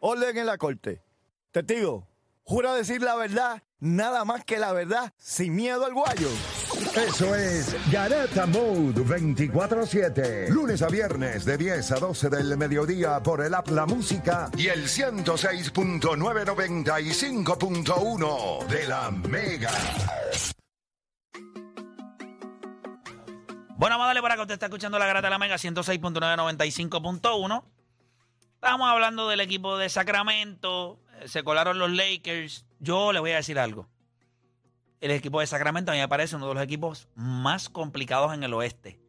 orden en la corte. Testigo, jura decir la verdad, nada más que la verdad, sin miedo al guayo. Eso es Garata Mode 24-7. Lunes a viernes de 10 a 12 del mediodía por el App La Música y el 106.995.1 de la Mega. Bueno, vamos a darle para que usted está escuchando la Grata de la Mega 106.995.1. Estamos hablando del equipo de Sacramento. eh, Se colaron los Lakers. Yo le voy a decir algo. El equipo de Sacramento a mí me parece uno de los equipos más complicados en el oeste.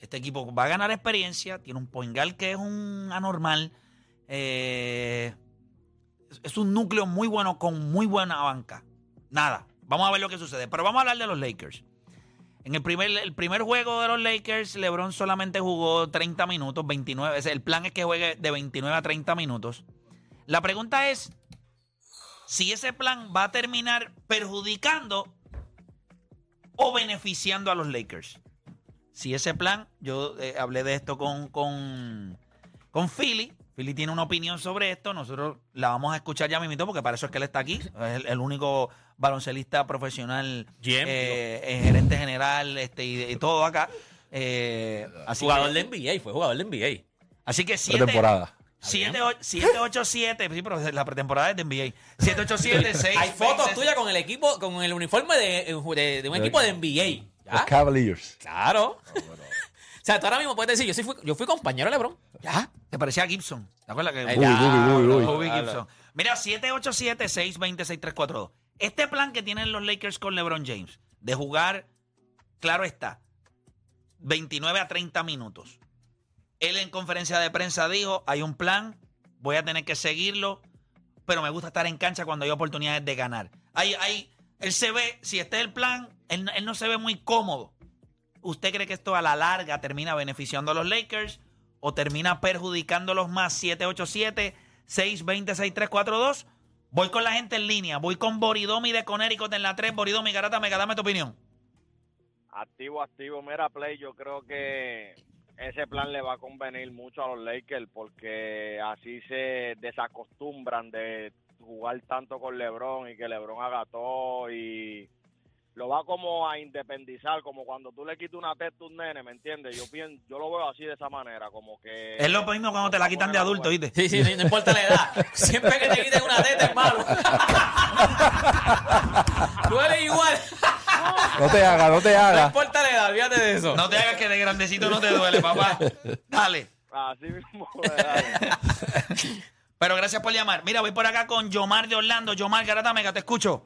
Este equipo va a ganar experiencia. Tiene un poingal que es un anormal. eh, es un núcleo muy bueno con muy buena banca. Nada. Vamos a ver lo que sucede. Pero vamos a hablar de los Lakers. En el primer, el primer juego de los Lakers, LeBron solamente jugó 30 minutos, 29. Es- El plan es que juegue de 29 a 30 minutos. La pregunta es si ese plan va a terminar perjudicando o beneficiando a los Lakers. Si ese plan, yo eh, hablé de esto con, con, con Philly. Philly tiene una opinión sobre esto. Nosotros la vamos a escuchar ya mismito porque para eso es que él está aquí. Es el, el único baloncelista profesional, GM, eh, eh, gerente general este, y, y todo acá. Eh, así Jugador que, de NBA, fue jugador de NBA. Así que siete, Pretemporada. 787, sí, pero la pretemporada es de NBA. 787, 6. Hay fotos tuyas con el equipo, con el uniforme de, de- de un equipo de NBA. Los. Cavaliers. Claro. O sea, tú ahora mismo puedes decir, yo, sí fui, yo fui compañero de LeBron. Ya, te parecía a Gibson. ¿Te acuerdas que Ay, Uy, ya, uy, uy, uy. Kobe claro. Gibson. Mira, 787-620-6342. Este plan que tienen los Lakers con LeBron James de jugar, claro está, 29 a 30 minutos. Él en conferencia de prensa dijo, hay un plan, voy a tener que seguirlo, pero me gusta estar en cancha cuando hay oportunidades de ganar. Hay, hay, él se ve, si este es el plan, él, él no se ve muy cómodo. ¿Usted cree que esto a la larga termina beneficiando a los Lakers o termina perjudicándolos más? 787-620-6342. Voy con la gente en línea. Voy con Boridomi de Connecticut en la 3. Boridomi, Garata, Mega, dame tu opinión. Activo, activo. Mira, Play, yo creo que ese plan le va a convenir mucho a los Lakers porque así se desacostumbran de jugar tanto con LeBron y que LeBron haga todo y lo va como a independizar, como cuando tú le quitas una testa a un nene, ¿me entiendes? Yo pienso, yo lo veo así de esa manera, como que... Es lo mismo cuando te la quitan de adulto, ¿oíste? Sí, sí, sí, no importa la edad. Siempre que te quiten una teta es malo. Duele igual. No te hagas, no te No hagas. importa la edad, olvídate de eso. No te hagas que de grandecito no te duele, papá. Dale. Así mismo, dale. Pero gracias por llamar. Mira, voy por acá con Yomar de Orlando. Yomar, Garata, Mega, te escucho.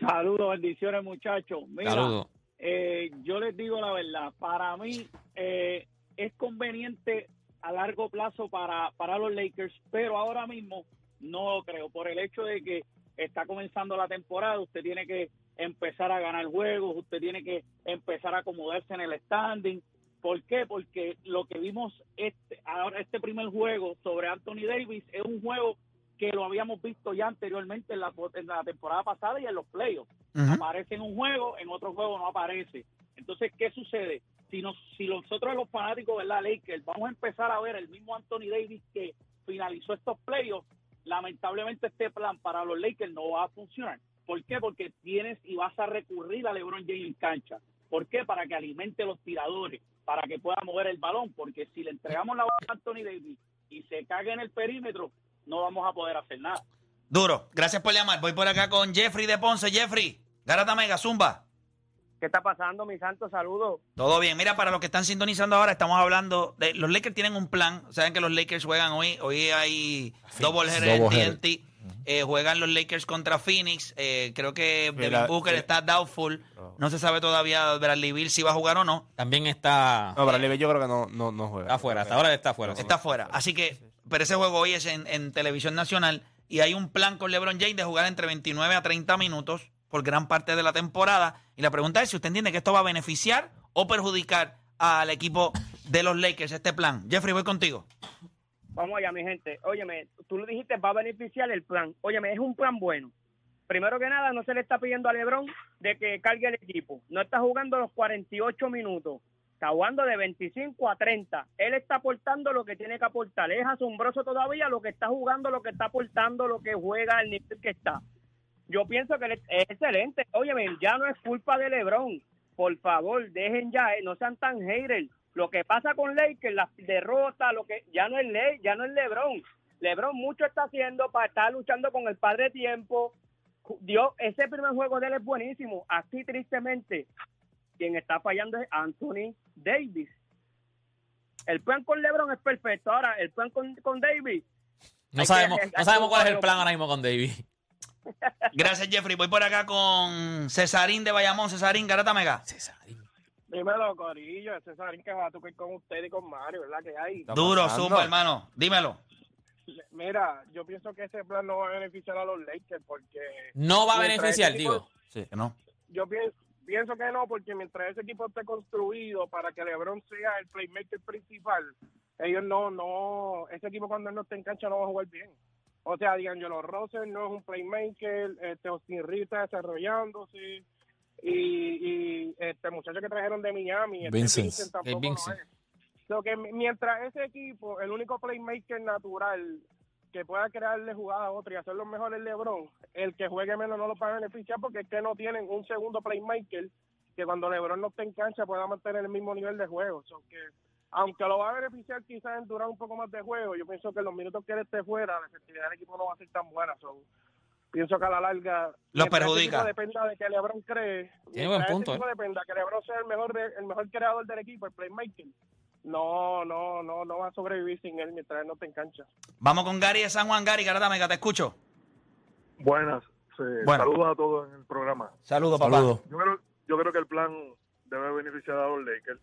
Saludos, bendiciones muchachos. Mira, eh, yo les digo la verdad, para mí eh, es conveniente a largo plazo para, para los Lakers, pero ahora mismo no lo creo, por el hecho de que está comenzando la temporada, usted tiene que empezar a ganar juegos, usted tiene que empezar a acomodarse en el standing. ¿Por qué? Porque lo que vimos este, ahora este primer juego sobre Anthony Davis es un juego que lo habíamos visto ya anteriormente en la, en la temporada pasada y en los playoffs aparece en un juego, en otro juego no aparece. Entonces, ¿qué sucede? Si, nos, si nosotros los fanáticos, ¿verdad, Lakers, vamos a empezar a ver el mismo Anthony Davis que finalizó estos playoffs, lamentablemente este plan para los Lakers no va a funcionar. ¿Por qué? Porque tienes y vas a recurrir a LeBron James en cancha. ¿Por qué? Para que alimente los tiradores, para que pueda mover el balón, porque si le entregamos la bola a Anthony Davis y se caga en el perímetro, no vamos a poder hacer nada. Duro. Gracias por llamar. Voy por acá con Jeffrey de Ponce. Jeffrey, Garata, Mega, Zumba. ¿Qué está pasando, mi santo? Saludos. Todo bien. Mira, para los que están sintonizando ahora, estamos hablando de. Los Lakers tienen un plan. Saben que los Lakers juegan hoy. Hoy hay double header en Double header. TNT. Eh, juegan los Lakers contra Phoenix. Eh, creo que Devin Booker está doubtful. No se sabe todavía Bradley Bill si va a jugar o no. También está, No, pero yo creo que no, no, no juega. está afuera. Hasta ahora está afuera. sí. Está fuera. Así que, pero ese juego hoy es en, televisión nacional y hay un plan con LeBron James de jugar entre 29 a 30 minutos por gran parte de la temporada. Y la pregunta es si usted entiende que esto va a beneficiar o perjudicar al equipo de los Lakers, este plan. Jeffrey, voy contigo. Vamos allá, mi gente. Óyeme, tú lo dijiste, va a beneficiar el plan. Óyeme, es un plan bueno. Primero que nada, no se le está pidiendo a LeBron de que cargue el equipo. No está jugando los 48 minutos. Está jugando de 25 a 30. Él está aportando lo que tiene que aportar. Es asombroso todavía lo que está jugando, lo que está aportando, lo que juega, el nivel que está. Yo pienso que es excelente. Oye, ya no es culpa de LeBron. Por favor, dejen ya, eh, no sean tan haters. Lo que pasa con Lakers, las derrotas, lo que ya no es ley, ya no es LeBron. LeBron mucho está haciendo para estar luchando con el padre tiempo. Dios, ese primer juego de él es buenísimo. Así tristemente, quien está fallando es Anthony Davis. El plan con LeBron es perfecto. Ahora, el plan con, con Davis. No sabemos, que- no sabemos cuál es el plan ahora mismo con David. Gracias, Jeffrey. Voy por acá con Cesarín de Bayamón. Cesarín, Garata Mega. Dímelo, Corillo, ese Sarín que va a tocar con usted y con Mario, ¿verdad? Que hay. Duro, zumba, hermano. Dímelo. Mira, yo pienso que ese plan no va a beneficiar a los Lakers porque. No va a beneficiar, digo. Sí, que no. Yo pienso, pienso que no, porque mientras ese equipo esté construido para que LeBron sea el playmaker principal, ellos no, no, ese equipo cuando él no esté en cancha no va a jugar bien. O sea, D'Angelo Russell no es un playmaker, este Austin está desarrollándose y, y este muchacho que trajeron de Miami, este Vincent. Vincent tampoco El Vincent. lo es. So que mi- mientras ese equipo, el único playmaker natural que pueda crearle jugada a otro y hacer los mejores LeBron, el que juegue menos no lo va a beneficiar porque es que no tienen un segundo playmaker que cuando LeBron no esté en cancha pueda mantener el mismo nivel de juego. So que aunque lo va a beneficiar quizás en durar un poco más de juego, yo pienso que los minutos que él esté fuera, la efectividad del equipo no va a ser tan buena. So, pienso que a la larga Lo perjudica. dependa de que LeBron cree, Tiene buen punto, ¿eh? dependa que LeBron sea el mejor el mejor creador del equipo, el playmaker. No, no, no, no va a sobrevivir sin él mientras él no esté en cancha. Vamos con Gary de San Juan. Gary, Garata Mega, te escucho. Buenas. sí, Bueno. Saludos a todos en el programa. Saludos, papá. Saludos. Yo creo, yo creo que el plan debe beneficiar a los Lakers,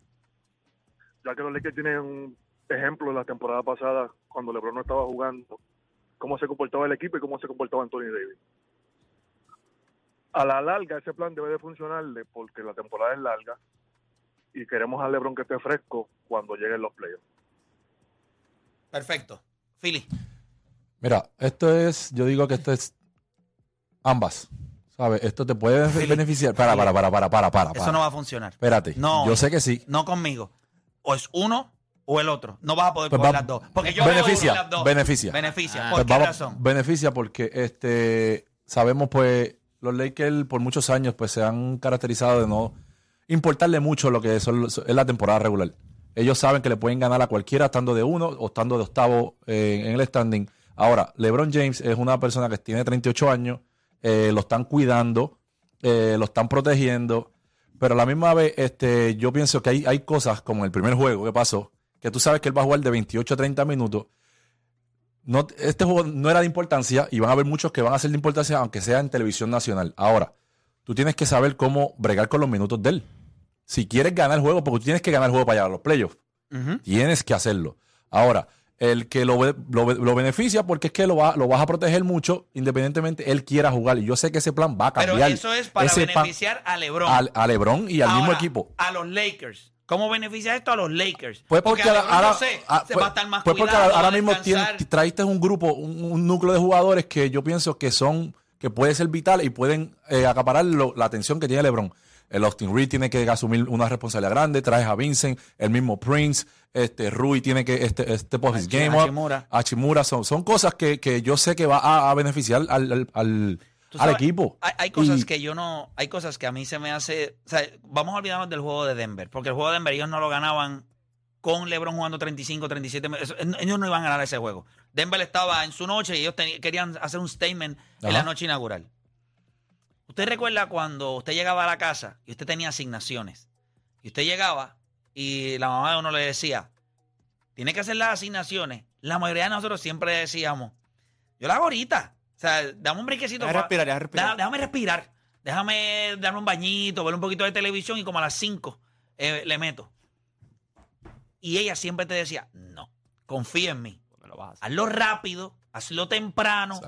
ya que los Lakers tienen un ejemplo de la temporada pasada, cuando LeBron no estaba jugando, cómo se comportaba el equipo y cómo se comportaba Anthony Davis. A la larga, ese plan debe de funcionarle porque la temporada es larga y queremos a LeBron que esté fresco cuando lleguen los playoffs. Perfecto. Philly. Mira, esto es, yo digo que esto es ambas. ¿Sabes? Esto te puede beneficiar. Para, para, para, para, para, para. Eso para. no va a funcionar. Espérate. No. Yo sé que sí. No conmigo. O es uno o el otro. No vas a poder Pues coger va- las dos. Porque yo beneficia, veo las dos. beneficia. Beneficia. Ah. ¿Por Pues qué vamos- razón? Beneficia porque este sabemos pues los Lakers por muchos años pues se han caracterizado de no importarle mucho lo que es la temporada regular. Ellos saben que le pueden ganar a cualquiera estando de uno o estando de octavo eh, en el standing. Ahora, LeBron James es una persona que tiene 38 años, eh, lo están cuidando, eh, lo están protegiendo, pero a la misma vez este, yo pienso que hay, hay cosas como el primer juego que pasó, que tú sabes que él va a jugar de 28 a 30 minutos no, este juego no era de importancia y van a haber muchos que van a ser de importancia, aunque sea en televisión nacional. Ahora, tú tienes que saber cómo bregar con los minutos de él. Si quieres ganar el juego, porque tú tienes que ganar el juego para llegar a los playoffs. Tienes que hacerlo. Ahora, el que lo, lo, lo beneficia porque es que lo, va, lo vas a proteger mucho, independientemente él quiera jugar. Y yo sé que ese plan va a Pero cambiar. eso es para Ese beneficiar a LeBron. al- a LeBron y al mismo equipo. A los Lakers. ¿Cómo beneficia esto a los Lakers? Pues porque, ahora, LeBron, ahora- yo sé, ah, se pues- va a estar más pues porque cuidado, ahora va a mismo tienes- traíste un grupo, un, un núcleo de jugadores que yo pienso que son, que puede ser vital y pueden eh, acaparar lo- la atención que tiene LeBron. El Austin Reed tiene que asumir una responsabilidad grande, traes a Vincent, el mismo Prince, este Rui tiene que este, este post his game up, Hachimura. Son, son cosas que, que yo sé que va a, a beneficiar al, al, al- equipo. Hay, hay cosas Y- que yo no, hay cosas que a mí se me hace, o sea, vamos a olvidarnos del juego de Denver, porque el juego de Denver ellos no lo ganaban con LeBron jugando 35, 37, eso- ellos no iban a ganar ese juego. Denver estaba en su noche y ellos querían hacer un statement en la noche inaugural. ¿Usted recuerda cuando usted llegaba a la casa y usted tenía asignaciones? Y usted llegaba y la mamá de uno le decía, tiene que hacer las asignaciones. La mayoría de nosotros siempre decíamos, yo la hago ahorita. O sea, dame un brinquecito. Deja pa- respirar, deja respirar. Déjame respirar. Déjame darme un bañito, ver un poquito de televisión y como a las 5 le meto. Y ella siempre te decía, no, confía en mí. Hazlo rápido, hazlo temprano,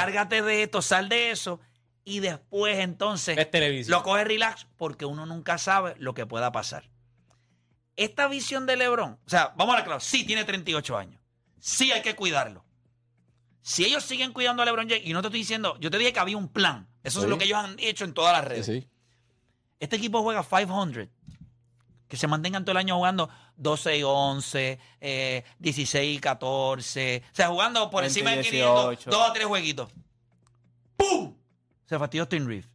encárgate de esto, sal de eso. Y después entonces Es televisión. lo coge relax porque uno nunca sabe lo que pueda pasar. Esta visión de LeBron, o sea, vamos a la claro, sí tiene 38 años. Sí hay que cuidarlo. Si ellos siguen cuidando a LeBron James, y no te estoy diciendo, yo te dije que había un plan. Eso Sí. es lo que ellos han hecho en todas las redes. Sí, sí. Este equipo juega 500. Que se mantengan todo el año jugando 12 y 11, eh, 16 y 14. O sea, jugando por 20 encima de 18. 500, dos o tres jueguitos. ¡Pum! Se fastidió Tim Reeves.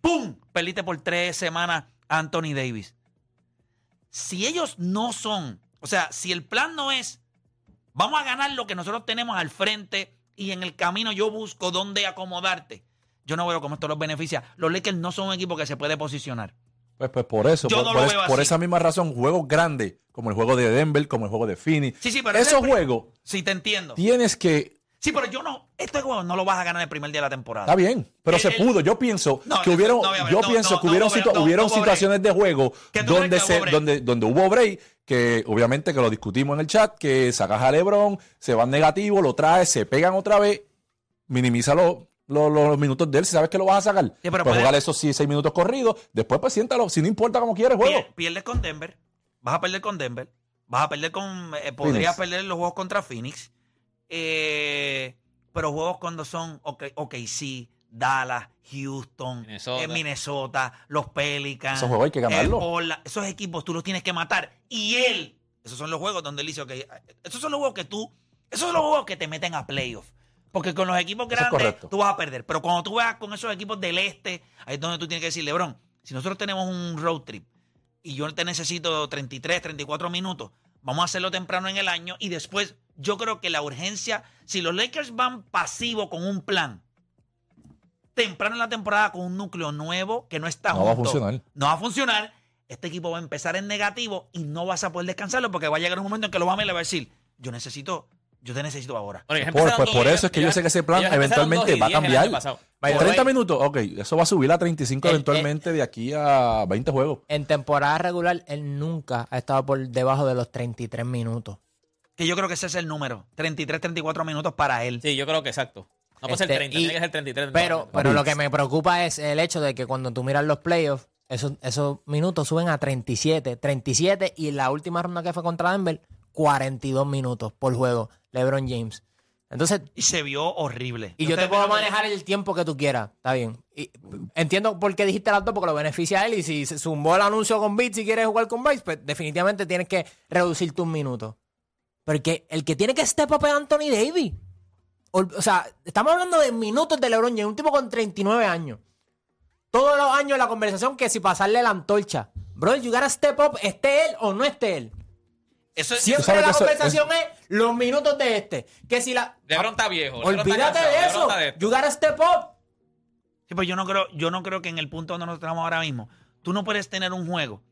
¡Pum! Perdiste por tres semanas a Anthony Davis. Si ellos no son, o sea, si el plan no es, vamos a ganar lo que nosotros tenemos al frente y en el camino yo busco dónde acomodarte. Yo no veo cómo esto los beneficia. Los Lakers no son un equipo que se puede posicionar. Pues, pues por eso, Yo por, no por es- por esa misma razón, juegos grandes, como el juego de Denver, como el juego de Phoenix, Sí, sí, pero esos juegos Sí, te entiendo. tienes que Sí, pero yo no, este juego no lo vas a ganar el primer día de la temporada. Está bien, pero El- se el- pudo. Yo pienso No, que hubieron, no, no, yo pienso que hubieron, situ- situaciones de juego ¿Qué tú donde se, donde, donde hubo break, que obviamente que lo discutimos en el chat, que sacas a LeBron, se van negativo, lo traes, se pegan otra vez, minimiza los, minutos de él, si sabes que lo vas a sacar. pero pues jugar esos 6 minutos corridos, después pues siéntalo, si no importa cómo quieres juego. Pier- pierdes con Denver, vas a perder con Denver, vas a perder con. eh, podrías perder los juegos contra Phoenix. Eh, pero juegos cuando son OK- OKC, Dallas, Houston, Minnesota. eh, Minnesota, los Pelicans. Esos juegos hay que ganarlos. esos equipos tú los tienes que matar. Y él, esos son los juegos donde él dice, ok, esos son los juegos que tú, esos son los juegos que te meten a playoffs. Porque con los equipos es grandes tú vas a perder. Pero cuando tú vas con esos equipos del este, ahí es donde tú tienes que decir, Lebron, si nosotros tenemos un road trip y yo te necesito 33, 34 minutos, vamos a hacerlo temprano en el año y después yo creo que la urgencia, si los Lakers van pasivos con un plan, temprano en la temporada con un núcleo nuevo que no está No va a junto, funcionar. No va a funcionar. Este equipo va a empezar en negativo y no vas a poder descansarlo porque va a llegar un momento en que lo va a ver y le va a decir, yo necesito, yo te necesito ahora. Bueno, Por, pues por eso es que yo sé que ese plan eventualmente va a 10 el año cambiar. pasado. By the 30 way, minutos, ok, eso va a subir a 35 El- eventualmente de aquí a 20 juegos. En temporada regular, él nunca ha estado por debajo de los 33 minutos. Que yo creo que ese es el número, 33, 34 minutos para él. Sí, yo creo que exacto. No puede ser Este, 30, y- tiene que ser 33. Pero, pero lo que me preocupa es el hecho de que cuando tú miras los playoffs, esos, esos minutos suben a 37. 37 y en la última ronda que fue contra Denver, 42 minutos por juego. LeBron James. Entonces, Y se vio horrible. y yo te puedo vieron- manejar el tiempo que tú quieras. Está bien. Y entiendo por qué dijiste las dos, porque lo beneficia a él. Y si se zumbó el anuncio con Beats y quieres jugar con Bites, pues definitivamente tienes que reducir tus minutos. Porque el que tiene que step up es Anthony Davis. O, o sea, estamos hablando de minutos de LeBron James, un tipo con 39 años. Todos los años la conversación que si pasarle la antorcha. Bro, you gotta step up, esté él o no esté él. Eso es- Siempre la eso- conversación es los minutos de este. Que si la. LeBron está viejo. Está Olvídate cansado, de eso. de esto. You gotta step up. Sí, pues yo no creo, yo no creo que en el punto donde nosotros estamos ahora mismo, tú no puedes tener un juego.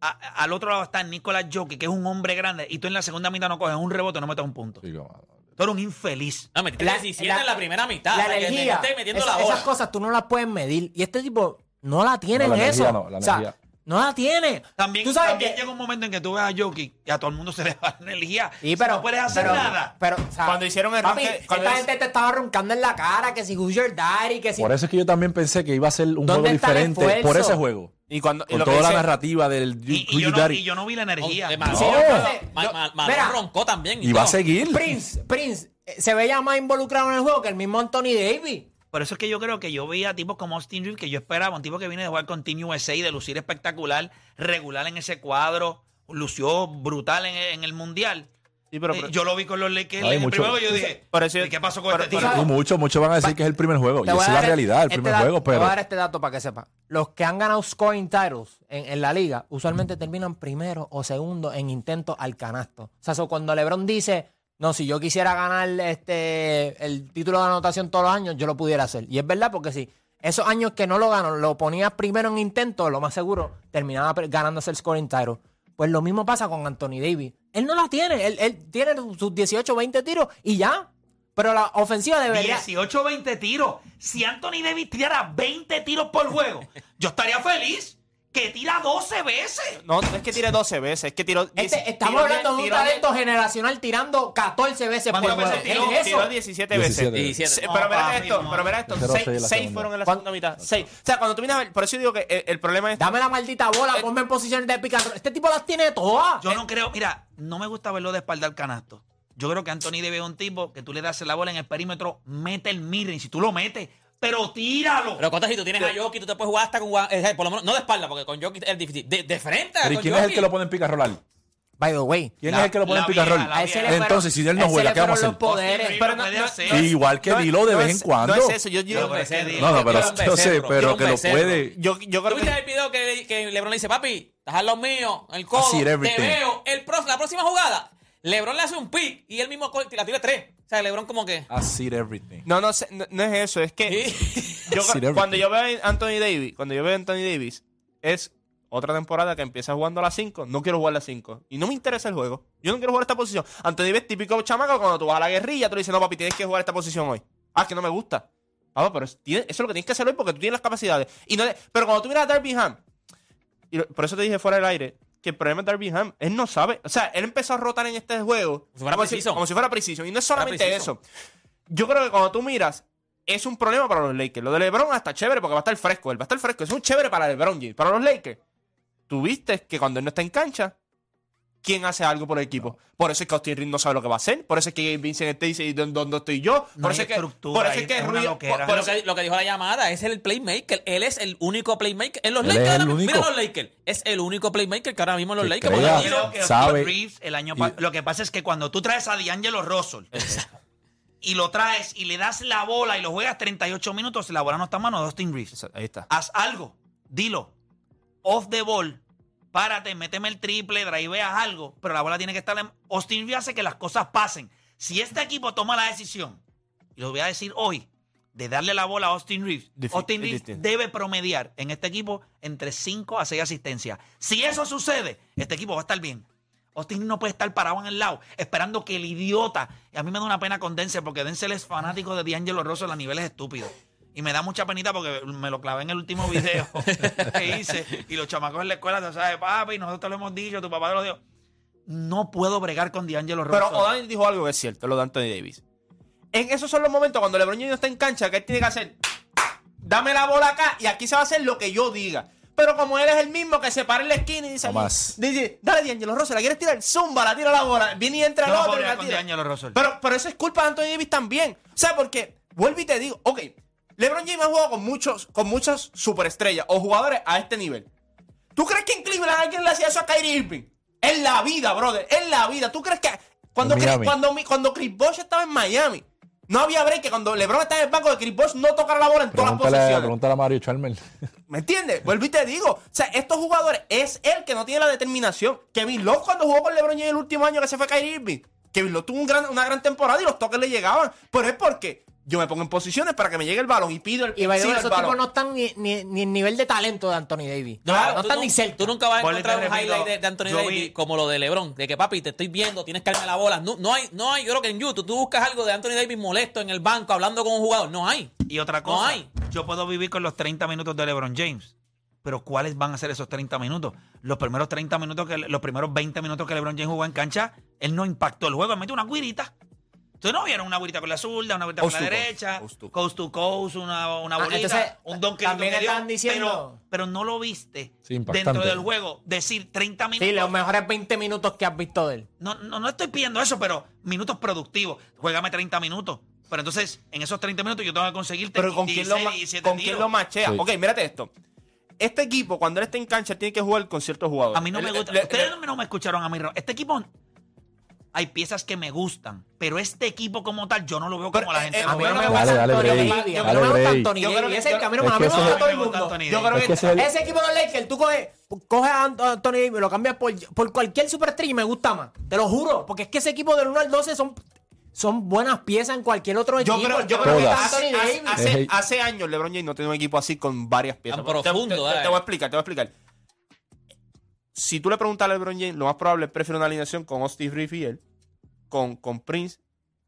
A- al otro lado está Nicolás Jockey, que es un hombre grande, y tú en la segunda mitad no coges un rebote, no metes un punto. Sí, Tú eres un infeliz. No, metiste La- 17 la- en la primera mitad. la o sea, que energía. metiste metiendo esa- la bola. esas cosas tú no las puedes medir. Y este tipo no la tiene No, en la eso. energía no, la o sea, energía. No la tiene. También, tú sabes también que- llega un momento en que tú ves a Jockey y a todo el mundo se le va la energía. Sí, pero, no puedes hacer pero- nada. Pero, o sea, Cuando hicieron el papi, esta gente te estaba roncando en la cara que si Who's Your Daddy, que si... Por eso es que yo también pensé que iba a ser un ¿Dónde juego diferente por ese juego. Y cuando y Con lo que toda la dice- narrativa del Y, y yo no, Daddy. y yo no vi la energía. Oh, No. Ma- Ma- mira, roncó también. Y va a seguir. Prince, Prince, eh, se veía más involucrado en el juego que el mismo Anthony Davis. Por eso es que yo creo que yo veía tipos como Austin Reeves, que yo esperaba, un tipo que viene de jugar con Team USA y de lucir espectacular, regular en ese cuadro, lució brutal en, en el Mundial. Sí, pero- Eh, pero- yo lo vi con los Lakers Hay en el mucho- primer juego yo dije, eso yo- ¿y qué pasó con pero- este pero- tipo? Y muchos, muchos van a decir que es el primer juego. Y esa es la realidad, el este primer dato- juego, Te voy a pero dar este dato para que sepa. Los que han ganado scoring titles en, en la liga usualmente terminan primero o segundo en intentos al canasto. O sea, so cuando LeBron dice, no, si yo quisiera ganar este el título de anotación todos los años, yo lo pudiera hacer. Y es verdad porque si esos años que no lo ganó, lo ponías primero en intento, lo más seguro, terminaba ganándose el scoring title. Pues lo mismo pasa con Anthony Davis. Él no la tiene. Él, él tiene sus 18, 20 tiros y ya. Pero la ofensiva debería... 18, 20 tiros. Si Anthony Davis tirara 20 tiros por juego, yo estaría feliz. Que tira 12 veces. No, no es que tire 12 veces, es que tiró. Este- estamos hablando de un talento generacional tirando 14 veces por ¿Cuántas juego. veces ¿Qué tiró? es Tiró eso? 17 17. veces. 17. Se- No, pero mira esto, no. pero mira esto. Cero, Seis, seis en la seis segunda. fueron en la ¿Cuán- segunda mitad. Seis. O sea, cuando tú ver, por eso digo que el, el problema es. Dame la maldita bola, ponme en posiciones de roll. Este tipo las tiene todas. Yo no creo, mira, no me gusta verlo de espalda al canasto. Yo creo que Anthony es un tipo que tú le das la bola en el perímetro, mete el miren. Si tú lo metes, pero tíralo. Pero Cota, si tú tienes a Jokic, tú te puedes jugar hasta con. eh, por lo menos, no de espalda, porque con Jokic es difícil. De, de frente. Pero ¿y con quién es el que lo pone en pica rolar? By the way. ¿Quién La- es el que lo pone en pica vieja, roll? la A ese le vieja. fueron- Entonces, si él no a juega, ¿qué vamos a hacer? los poderes. Pero no- no- no- Igual que no- Dilo de no vez es- en cuando. No es eso, yo, yo, No, pero ese Dilo. No, no, pero Quiero un yo sé, becerro, pero quiero un que lo puede. yo, yo ¿Tú creo viste que... el video que, que LeBron le dice, papi, estás al lado mío, en el codo, te veo, el pro- la próxima jugada, LeBron le hace un pick y él mismo la tira tres. O sea, LeBron como que... I see everything. No, no, sé, no, no es eso, es que yo, cuando yo veo a Anthony Davis, cuando yo veo a Anthony Davis, es otra temporada que empieza jugando a las 5, no quiero jugar a las 5. Y no me interesa el juego. Yo no quiero jugar esta posición. Anthony Davis es típico chamaco cuando tú vas a la guerrilla, tú le dices, no, papi, tienes que jugar esta posición hoy. Ah, es que no me gusta. Pero es- tiene- eso es lo que tienes que hacer hoy porque tú tienes las capacidades. Y no, pero cuando tú miras a Darby Ham, y lo- por eso te dije fuera del aire, que el problema de Darby Ham, él no sabe. O sea, él empezó a rotar en este juego si fuera como, si, como fuera preciso. Y no es solamente eso. Yo creo que cuando tú miras, es un problema para los Lakers. Lo de LeBron hasta chévere porque va a estar fresco. Él va a estar fresco. Es un chévere para LeBron James. Para los Lakers, tú viste que cuando él no está en cancha, ¿quién hace algo por el equipo? Por eso es que Austin Reeves no sabe lo que va a hacer. Por eso es que Vincent te dice, ¿y dónde, dónde estoy yo? No por hay eso es que, estructura por eso es que loquera. por- por lo que, lo que dijo la llamada es el playmaker. Él es el único playmaker. En los Él Lakers, es el ahora- único. mira los Lakers. Es el único playmaker que ahora mismo los Que Lakers. Creo que sabe. Austin Reeves el año pa- Lo que pasa es que cuando tú traes a D'Angelo Russell y lo traes y le das la bola y lo juegas 38 minutos, la bola no está en mano de Austin Reeves. Ahí está. Haz algo. Dilo. Off the ball. Párate, méteme el triple, driveas algo. Pero la bola tiene que estar en. Austin Reeves hace que las cosas pasen. Si este equipo toma la decisión, y lo voy a decir hoy, de darle la bola a Austin Reeves, Austin es Reeves debe promediar en este equipo entre 5 a 6 asistencias. Si eso sucede, este equipo va a estar bien. Austin no puede estar parado en el lado esperando que el idiota. Y a mí me da una pena con Denzel porque Denzel es fanático de D'Angelo Russell a niveles estúpidos. Y me da mucha penita porque me lo clavé en el último video que hice. Y los chamacos en la escuela, sabes, papi, nosotros te lo hemos dicho, tu papá te lo dijo. No puedo bregar con D'Angelo Russell. Pero O'Donnell dijo algo que es cierto, lo de Anthony Davis. En esos son los momentos cuando LeBron James está en cancha que él tiene que hacer, dame la bola acá y aquí se va a hacer lo que yo diga. Pero como él es el mismo que se para en la esquina y dice, dice dale D'Angelo Rosso, ¿la quieres tirar? Zumba, la tira la bola. Viene y entra el no otro puedo y la bregar con tira. Russell. Pero, pero eso es culpa de Anthony Davis también. O sea, porque, vuelvo y te digo, ok, LeBron James ha jugado con muchos, con muchas superestrellas o jugadores a este nivel. ¿Tú crees que en Cleveland alguien le hacía eso a Kyrie Irving? En la vida, brother, en la vida. ¿Tú crees que cuando, Chris, cuando, cuando Chris Bosh estaba en Miami, no había break que cuando LeBron estaba en el banco de Chris Bosh no tocara la bola en todas las posiciones? pregúntale a Mario Chalmers. ¿Me entiendes? Vuelvo y te digo. O sea, estos jugadores es él que no tiene la determinación. Kevin Love cuando jugó con LeBron James el último año que se fue Kyrie Irving. Kevin Love tuvo un gran- una gran temporada y los toques le llegaban. Pero es porque yo me pongo en posiciones para que me llegue el balón y pido el, Y by the way, el esos tipos no están ni, ni, ni en nivel de talento de Anthony Davis. No, no están ni cerca. Tú nunca vas a encontrar un repito, highlight de, de Anthony Davis vi- como lo de LeBron. De que, papi, te estoy viendo, tienes que darme la bola. No, no hay, no hay, yo creo que en YouTube tú buscas algo de Anthony Davis molesto en el banco hablando con un jugador. No hay. Y otra No cosa, hay. yo puedo vivir con los 30 minutos de LeBron James. Pero ¿cuáles van a ser esos 30 minutos? Los primeros 30 minutos, que los primeros 20 minutos que LeBron James jugó en cancha, él no impactó el juego, él metió una guirita. Ustedes no vieron una guirita con la zurda, una guirita con la derecha, coast to coast to coast, una, una Ah, bolita, entonces, un donkey también están diciendo- pero, pero no lo viste Sí, dentro del juego. Decir 30 minutos. Sí, los mejores 20 minutos que has visto de él. No, no, no estoy pidiendo eso, pero minutos productivos. Juégame 30 minutos. Pero entonces, en esos 30 minutos yo tengo que conseguirte Pero ¿con quién lo, 16, ma- 17 con quién lo machea? Sí. Ok, mírate esto. Este equipo, cuando él está en cancha, tiene que jugar con ciertos jugadores. A mí no me gusta. Ustedes no me escucharon a mí. Ro- Este equipo. Hay piezas que me gustan, pero este equipo como tal, yo no lo veo Pero, como la gente eh, A mí no me gusta no me gusta. Anthony Yo Davis. Ese es el yo- camino es que a mí me gusta todo el mundo. Yo creo que, Es que ese equipo de los Lakers, tú coges, coges a Ant- Anthony Davis, lo cambias por, por cualquier superestrella y me gusta más. Te lo juro. Porque es que ese equipo del 1 al 12 son, son buenas piezas en cualquier otro Yo equipo. creo, yo creo que hace, hace- hace- años LeBron James no tiene un equipo así con varias piezas. Tan te voy a explicar, te voy a explicar. Si tú le preguntas a LeBron James, lo más probable es prefiere una alineación con Austin Reeves y él, con, con Prince,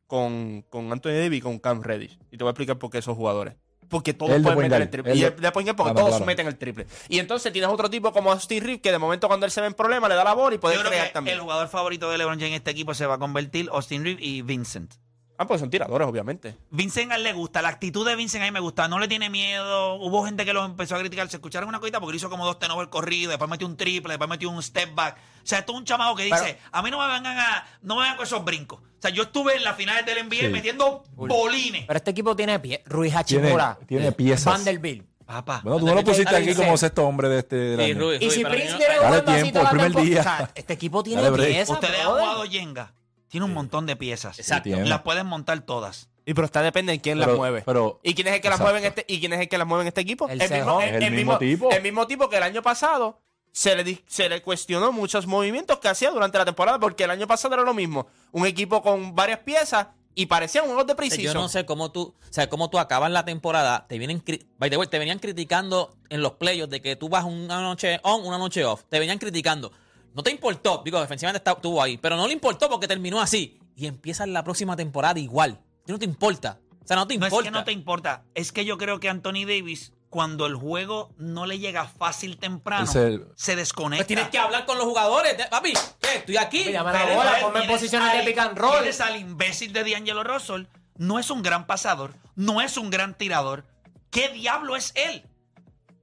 con, con Anthony Davis y con Cam Reddish. Y te voy a explicar por qué esos jugadores. Porque todos Él pueden meter el triple. Él Y de- él de point guard porque Ah, todos claro. meten el triple. Y entonces tienes otro tipo como Austin Reeves que de momento cuando él se ve en problema le da la bola y puede Yo creo crear que también. el jugador favorito de LeBron James en este equipo se va a convertir Austin Reeves y Vincent. Ah, pues son tiradores, obviamente. Vincent a él le gusta, la actitud de Vincent a mí me gusta, no le tiene miedo. Hubo gente que lo empezó a criticar, se escucharon una cosita porque hizo como dos tenovers corridos, después metió un triple, después metió un step back. O sea, esto es un chamaco que dice, a mí no me vengan a, no me vengan con esos brincos. O sea, yo estuve en las finales del NBA Sí. metiendo bolines. Pero este equipo tiene pie. Ruiz Tiene, Hachimura. tiene piezas. Vanderbilt. Papá. Bueno, tú no lo pusiste aquí como sexto hombre de este Sí, año. Rui, Y si Prince jugando así tiempo, el primer temporada- día. O sea, este equipo tiene piezas, Ustedes han jugado Jenga. Tiene un montón de piezas. Exacto. Las pueden montar todas. Y pero está depende de quién Pero- las mueve. pero- ¿Y quién es el que las mueve en este y quién es el que las mueve en este equipo? El mismo, cejón. El mismo tipo. El mismo tipo que el año pasado se le, se le cuestionó muchos movimientos que hacía durante la temporada porque el año pasado era lo mismo. Un equipo con varias piezas y parecían juegos de O sea, preciso. Yo no sé cómo tú, o sea, cómo tú acabas la temporada, te vienen, by the way, te venían criticando en los playoffs de que tú vas una noche on, una noche off. Te venían criticando. No te importó, digo, defensivamente está- estuvo ahí, pero no le importó porque terminó así. Y empiezas la próxima temporada igual. No te importa. O sea, no te No importa. es que no te importa, es que yo creo que Anthony Davis, cuando el juego no le llega fácil temprano, se- se desconecta. Pues tienes que hablar con los jugadores. de- Papi, ¿qué? Estoy aquí. Mira, dame la Pero bola, ponme en posiciones de pick and roll. Tienes al imbécil de D'Angelo Russell. No es un gran pasador, no es un gran tirador. ¿Qué diablo es él?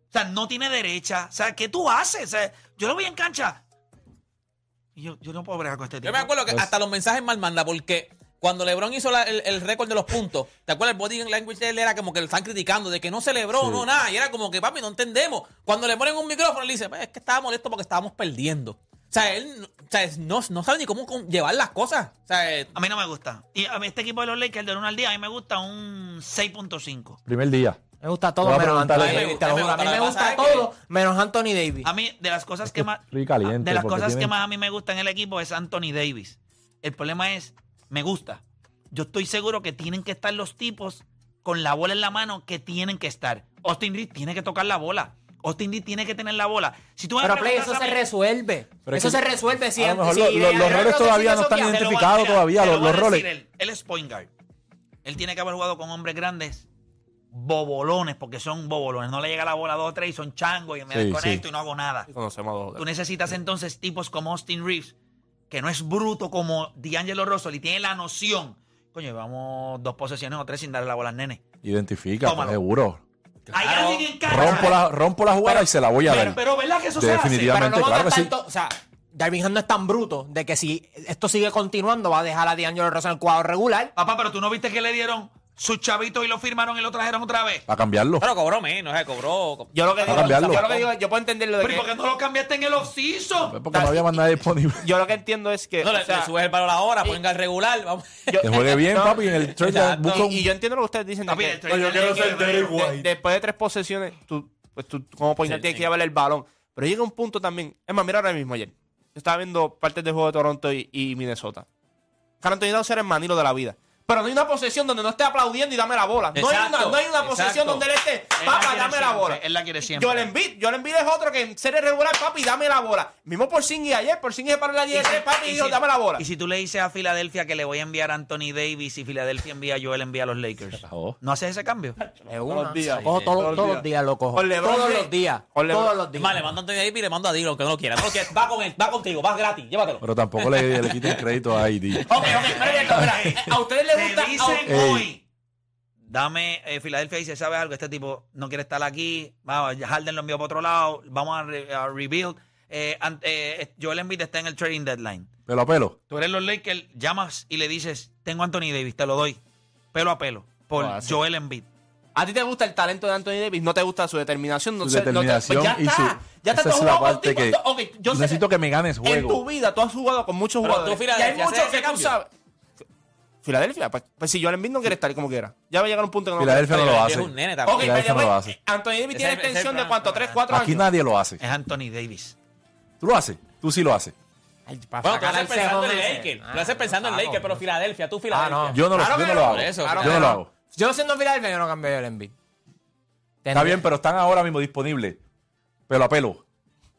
O sea, no tiene derecha. O sea, ¿qué tú haces? O sea, yo lo voy en cancha. Y yo, yo no puedo bregar con este tipo. Yo me acuerdo que Pues- hasta los mensajes mal manda porque cuando LeBron hizo la- el, el récord de los puntos, ¿te acuerdas? El body language de él era como que lo están criticando de que no celebró, Sí. no nada. Y era como que, papi, no entendemos. Cuando le ponen un micrófono, él dice, pues, es que estaba molesto porque estábamos perdiendo. O sea, él no- o sea, no, no sabe ni cómo con- llevar las cosas. O sea, eh, A mí no me gusta. Y a mí este equipo de los Lakers, del 1 al día, a mí me gusta un 6.5. Primer día. Me gusta todo Te voy a preguntar eso. Te lo A mí me juro. A mí gusta, me lo que gusta que- menos Anthony Davis. A mí, de las cosas que más. Caliente, De las cosas que tiene- más a mí me gustan en el equipo es Anthony Davis. El problema es, me gusta. Yo estoy seguro que tienen que estar los tipos con la bola en la mano que tienen que estar. Austin Reeves tiene que tocar la bola. Austin Reeves tiene que tener la bola. Si tú Pero Play, eso se resuelve. Pero es eso que- se resuelve si a lo mejor si lo- lo- los roles todavía no están identificados todavía, los- roles. Él, él es point guard. Él tiene que haber jugado con hombres grandes bobolones, porque son bobolones. No le llega la bola a dos o tres y son changos y me Sí, desconecto sí. y no hago nada. Conocemos a dos. Tú necesitas entonces tipos como Austin Reeves, que no es bruto como D'Angelo Russell y tiene la noción. Coño, vamos dos posesiones o tres sin darle la bola al nene. Identifica, pues, Tómalo. seguro. Hay alguien en cancha. Rompo la, rompo la jugada y se la voy a pero, dar. pero ¿verdad que eso se hace? Pero no claro a que estar sí. to- O sea, Darvin Ham no es tan bruto de que si esto sigue continuando va a dejar a D'Angelo Russell en el cuadro regular. Papá, pero tú no viste que le dieron sus chavitos y lo firmaron y lo trajeron otra vez. Para cambiarlo. pero cobró menos, eh, cobró. Yo lo que Para digo, cambiarlo. yo lo que digo, yo puedo entender lo de Pero ¿y que, por qué no lo cambiaste en el off-season? Porque no había más nadie disponible. yo lo que entiendo es que No, le, o sea, le subes el valor ahora, ponga el regular, vamos. yo- Que juegue bien, no, papi, en el trade. Busca un- y, y yo entiendo lo que ustedes dicen de Papi, que- el trade de Lakers, de- después de tres posesiones, tú, pues tú como point Sí, tienes sí. que llevarle el balón. Pero llega un punto también. Es más, mira ahora mismo ayer. Yo estaba viendo partes del juego de Toronto y, y Minnesota. Carl Anthony Towns era el manilo de la vida. Pero no hay una posesión donde no esté aplaudiendo y dame la bola. No hay una, no hay una posesión exacto. donde él esté, papá, dame la bola. él la quiere siempre. Joel Embiid, Joel Embiid es otro que en serie regular, papi, dame la bola. Mismo por Singh ayer, por Singh para la 10 de 3, papi, y dijo, si- dame la bola. y si tú le dices a Filadelfia que le voy a enviar a Anthony Davis y Filadelfia envía a Joel envía a los Lakers. ¿no haces ese cambio? Es una. los días. Todos, todos los todos días. los días lo cojo. Todos los días. Todos los días. Vale, le mando a Anthony Davis y le mando a Dilo, aunque no lo quiera. No lo quiera. Va con él, va contigo, vas gratis, llévatelo. Pero tampoco le, le quiten crédito a ID. Ok, ok, espérate, espérate. A ustedes les gusta. Te dicen Ey. hoy. Dame, eh, Filadelfia dice, ¿sabes algo? Este tipo no quiere estar aquí. Vamos, Harden lo envió para otro lado. Vamos a, re- a rebuild. Eh, an- eh, Joel Embiid está en el trading deadline. Pelo a pelo. Tú eres los Lakers, llamas y le dices, tengo a Anthony Davis, te lo doy. Pelo a pelo. Por. Joel Embiid. A ti te gusta el talento de Anthony Davis, no te gusta su determinación. No Su sé, no te- determinación pues ya y está, su. Ya está, es la jugado parte con que. tipos- ok, yo sé necesito que me ganes En tu juego. vida tú has jugado con muchos Pero jugadores. y hay muchos que tú sabes. Filadelfia, pues, pues si Joel Embiid no quiere estar como quiera. Ya va a llegar un punto que no Filadelfia no lo Es hace. un nene Ok, también. Filadelfia by the no lo hace. Anthony Davis tiene es ese es extensión de cuánto, plan. tres, cuatro Aquí años. nadie lo hace. Es Anthony Davis. Tú lo haces. Tú sí lo haces. Bueno, tú sacar haces el pensando en. Lakers. Tú Ah, haces pensando en. Lakers, pero Filadelfia, tú Filadelfia. Ah, no. Yo no lo, Claro yo que no lo no, hago. por eso, yo no lo no. hago. Yo siendo Filadelfia, yo no cambio el Embiid. Está bien, pero están ahora mismo disponibles. Pelo a pelo.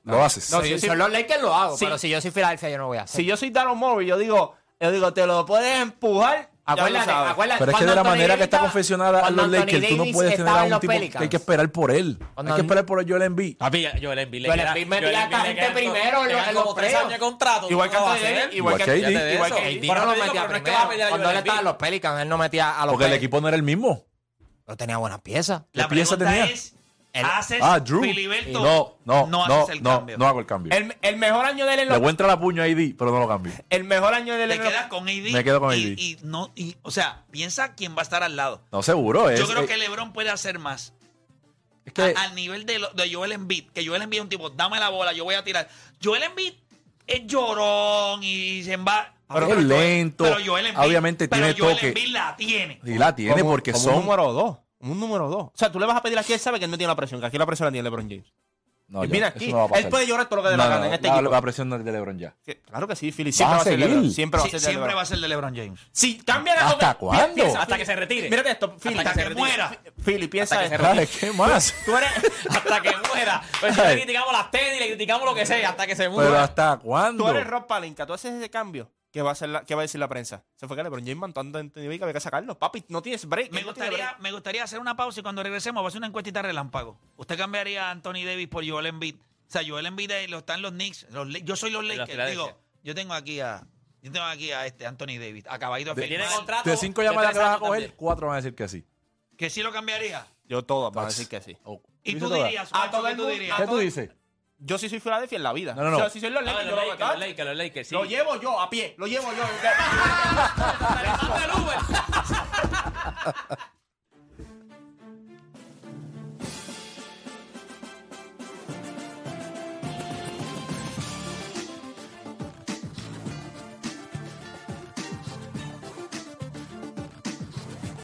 Lo haces. No, si yo sí- son los Lakers lo hago, Sí. pero si yo soy Filadelfia, yo no voy a hacer. Si yo soy Daryl Morey, yo digo, yo digo, te lo puedes empujar Acuérdate, acuérdate. Pero es que de la Anthony manera que está confeccionada cuando los Anthony Lakers, tú no puedes tener a un tipo que hay que esperar por él. Cuando hay que esperar por Joel Embiid. Papi, Joel Embiid le Joel Embiid metía a esta le gente primero en los- tres años de contrato. ¿tú Igual que a Anthony igual que KD, AD. igual que. Pero no metía a primero. a Cuando él estaba en los Pelicans, él no metía a los Porque el equipo no era el mismo. No tenía buenas piezas. La ¿Qué pieza pregunta tenía? Es, El- ¿haces Ah, Drew. Filiberto? No, no, no no, haces el no, cambio. no hago el cambio. El, el mejor año de él en Le voy a entrar a puño a AD, pero no lo cambio. el mejor año de él Te en los- quedas con AD. Me quedo con y, AD. y no, y, o sea, piensa quién va a estar al lado. No, seguro. Es, Yo creo es- que LeBron puede hacer más. es que a- al nivel de, lo- de Joel Embiid, que Joel Embiid es un tipo, dame la bola, yo voy a tirar. Joel Embiid es llorón y se va. Pero Joel- es lento. Pero Joel Embiid, Obviamente pero tiene Joel toque. Embiid la tiene. y la tiene como- porque como son. número dos. Un número dos. O sea, tú le vas a pedir aquí, él sabe que él no tiene la presión, que aquí la presión la tiene LeBron James. No, Él ya, viene aquí. no él puede llorar todo lo que dé No, la no, gana en este la- equipo. La presión no es de LeBron ya. Que- Claro que sí, Philly. Siempre Va va a ser. LeBron. Siempre va a ser de siempre LeBron. va a ser de LeBron James. Si cambia la ¿Hasta cuándo? piensa, Hasta Philly. que se retire. Mírate esto, Philly. Hasta que muera. Philly, piensa Hasta que esto. se Dale, ¿qué más? Tú eres... Hasta que muera. Pues si le criticamos las tenis, le criticamos lo que sea, hasta que se muera. Pero ¿hasta cuándo? Tú eres Rob Palinka, tú haces ese cambio. ¿Qué va a, hacer la- qué va a decir la prensa? Se fue que LeBron James mandando a Anthony Davis que había que sacarlo. Papi, no tienes break. Me no gustaría, break. me gustaría hacer una pausa y cuando regresemos va a ser una encuestita relámpago. ¿Usted cambiaría a Anthony Davis por Joel Embiid? O sea, Joel Embiid lo están los Knicks. los yo soy los Lakers. Digo, yo tengo aquí a yo tengo aquí a este Anthony Davis, acabadito de firmar. contrato De cinco llamadas que vas a coger, también. cuatro van a decir que sí. Que sí lo cambiaría. Yo todas van a decir que sí. Oh, Y ¿dice tú todas? dirías, A Juancho, todo ¿qué el tú mundo- dirías? ¿Qué tú dices? Yo sí soy Philadelphia en la vida. No, no, no. O sea, si soy los No, Lakers, los yo lo voy a Lakers, los matar. Lakers, los Lakers, sí. Lo llevo yo a pie. Lo llevo yo.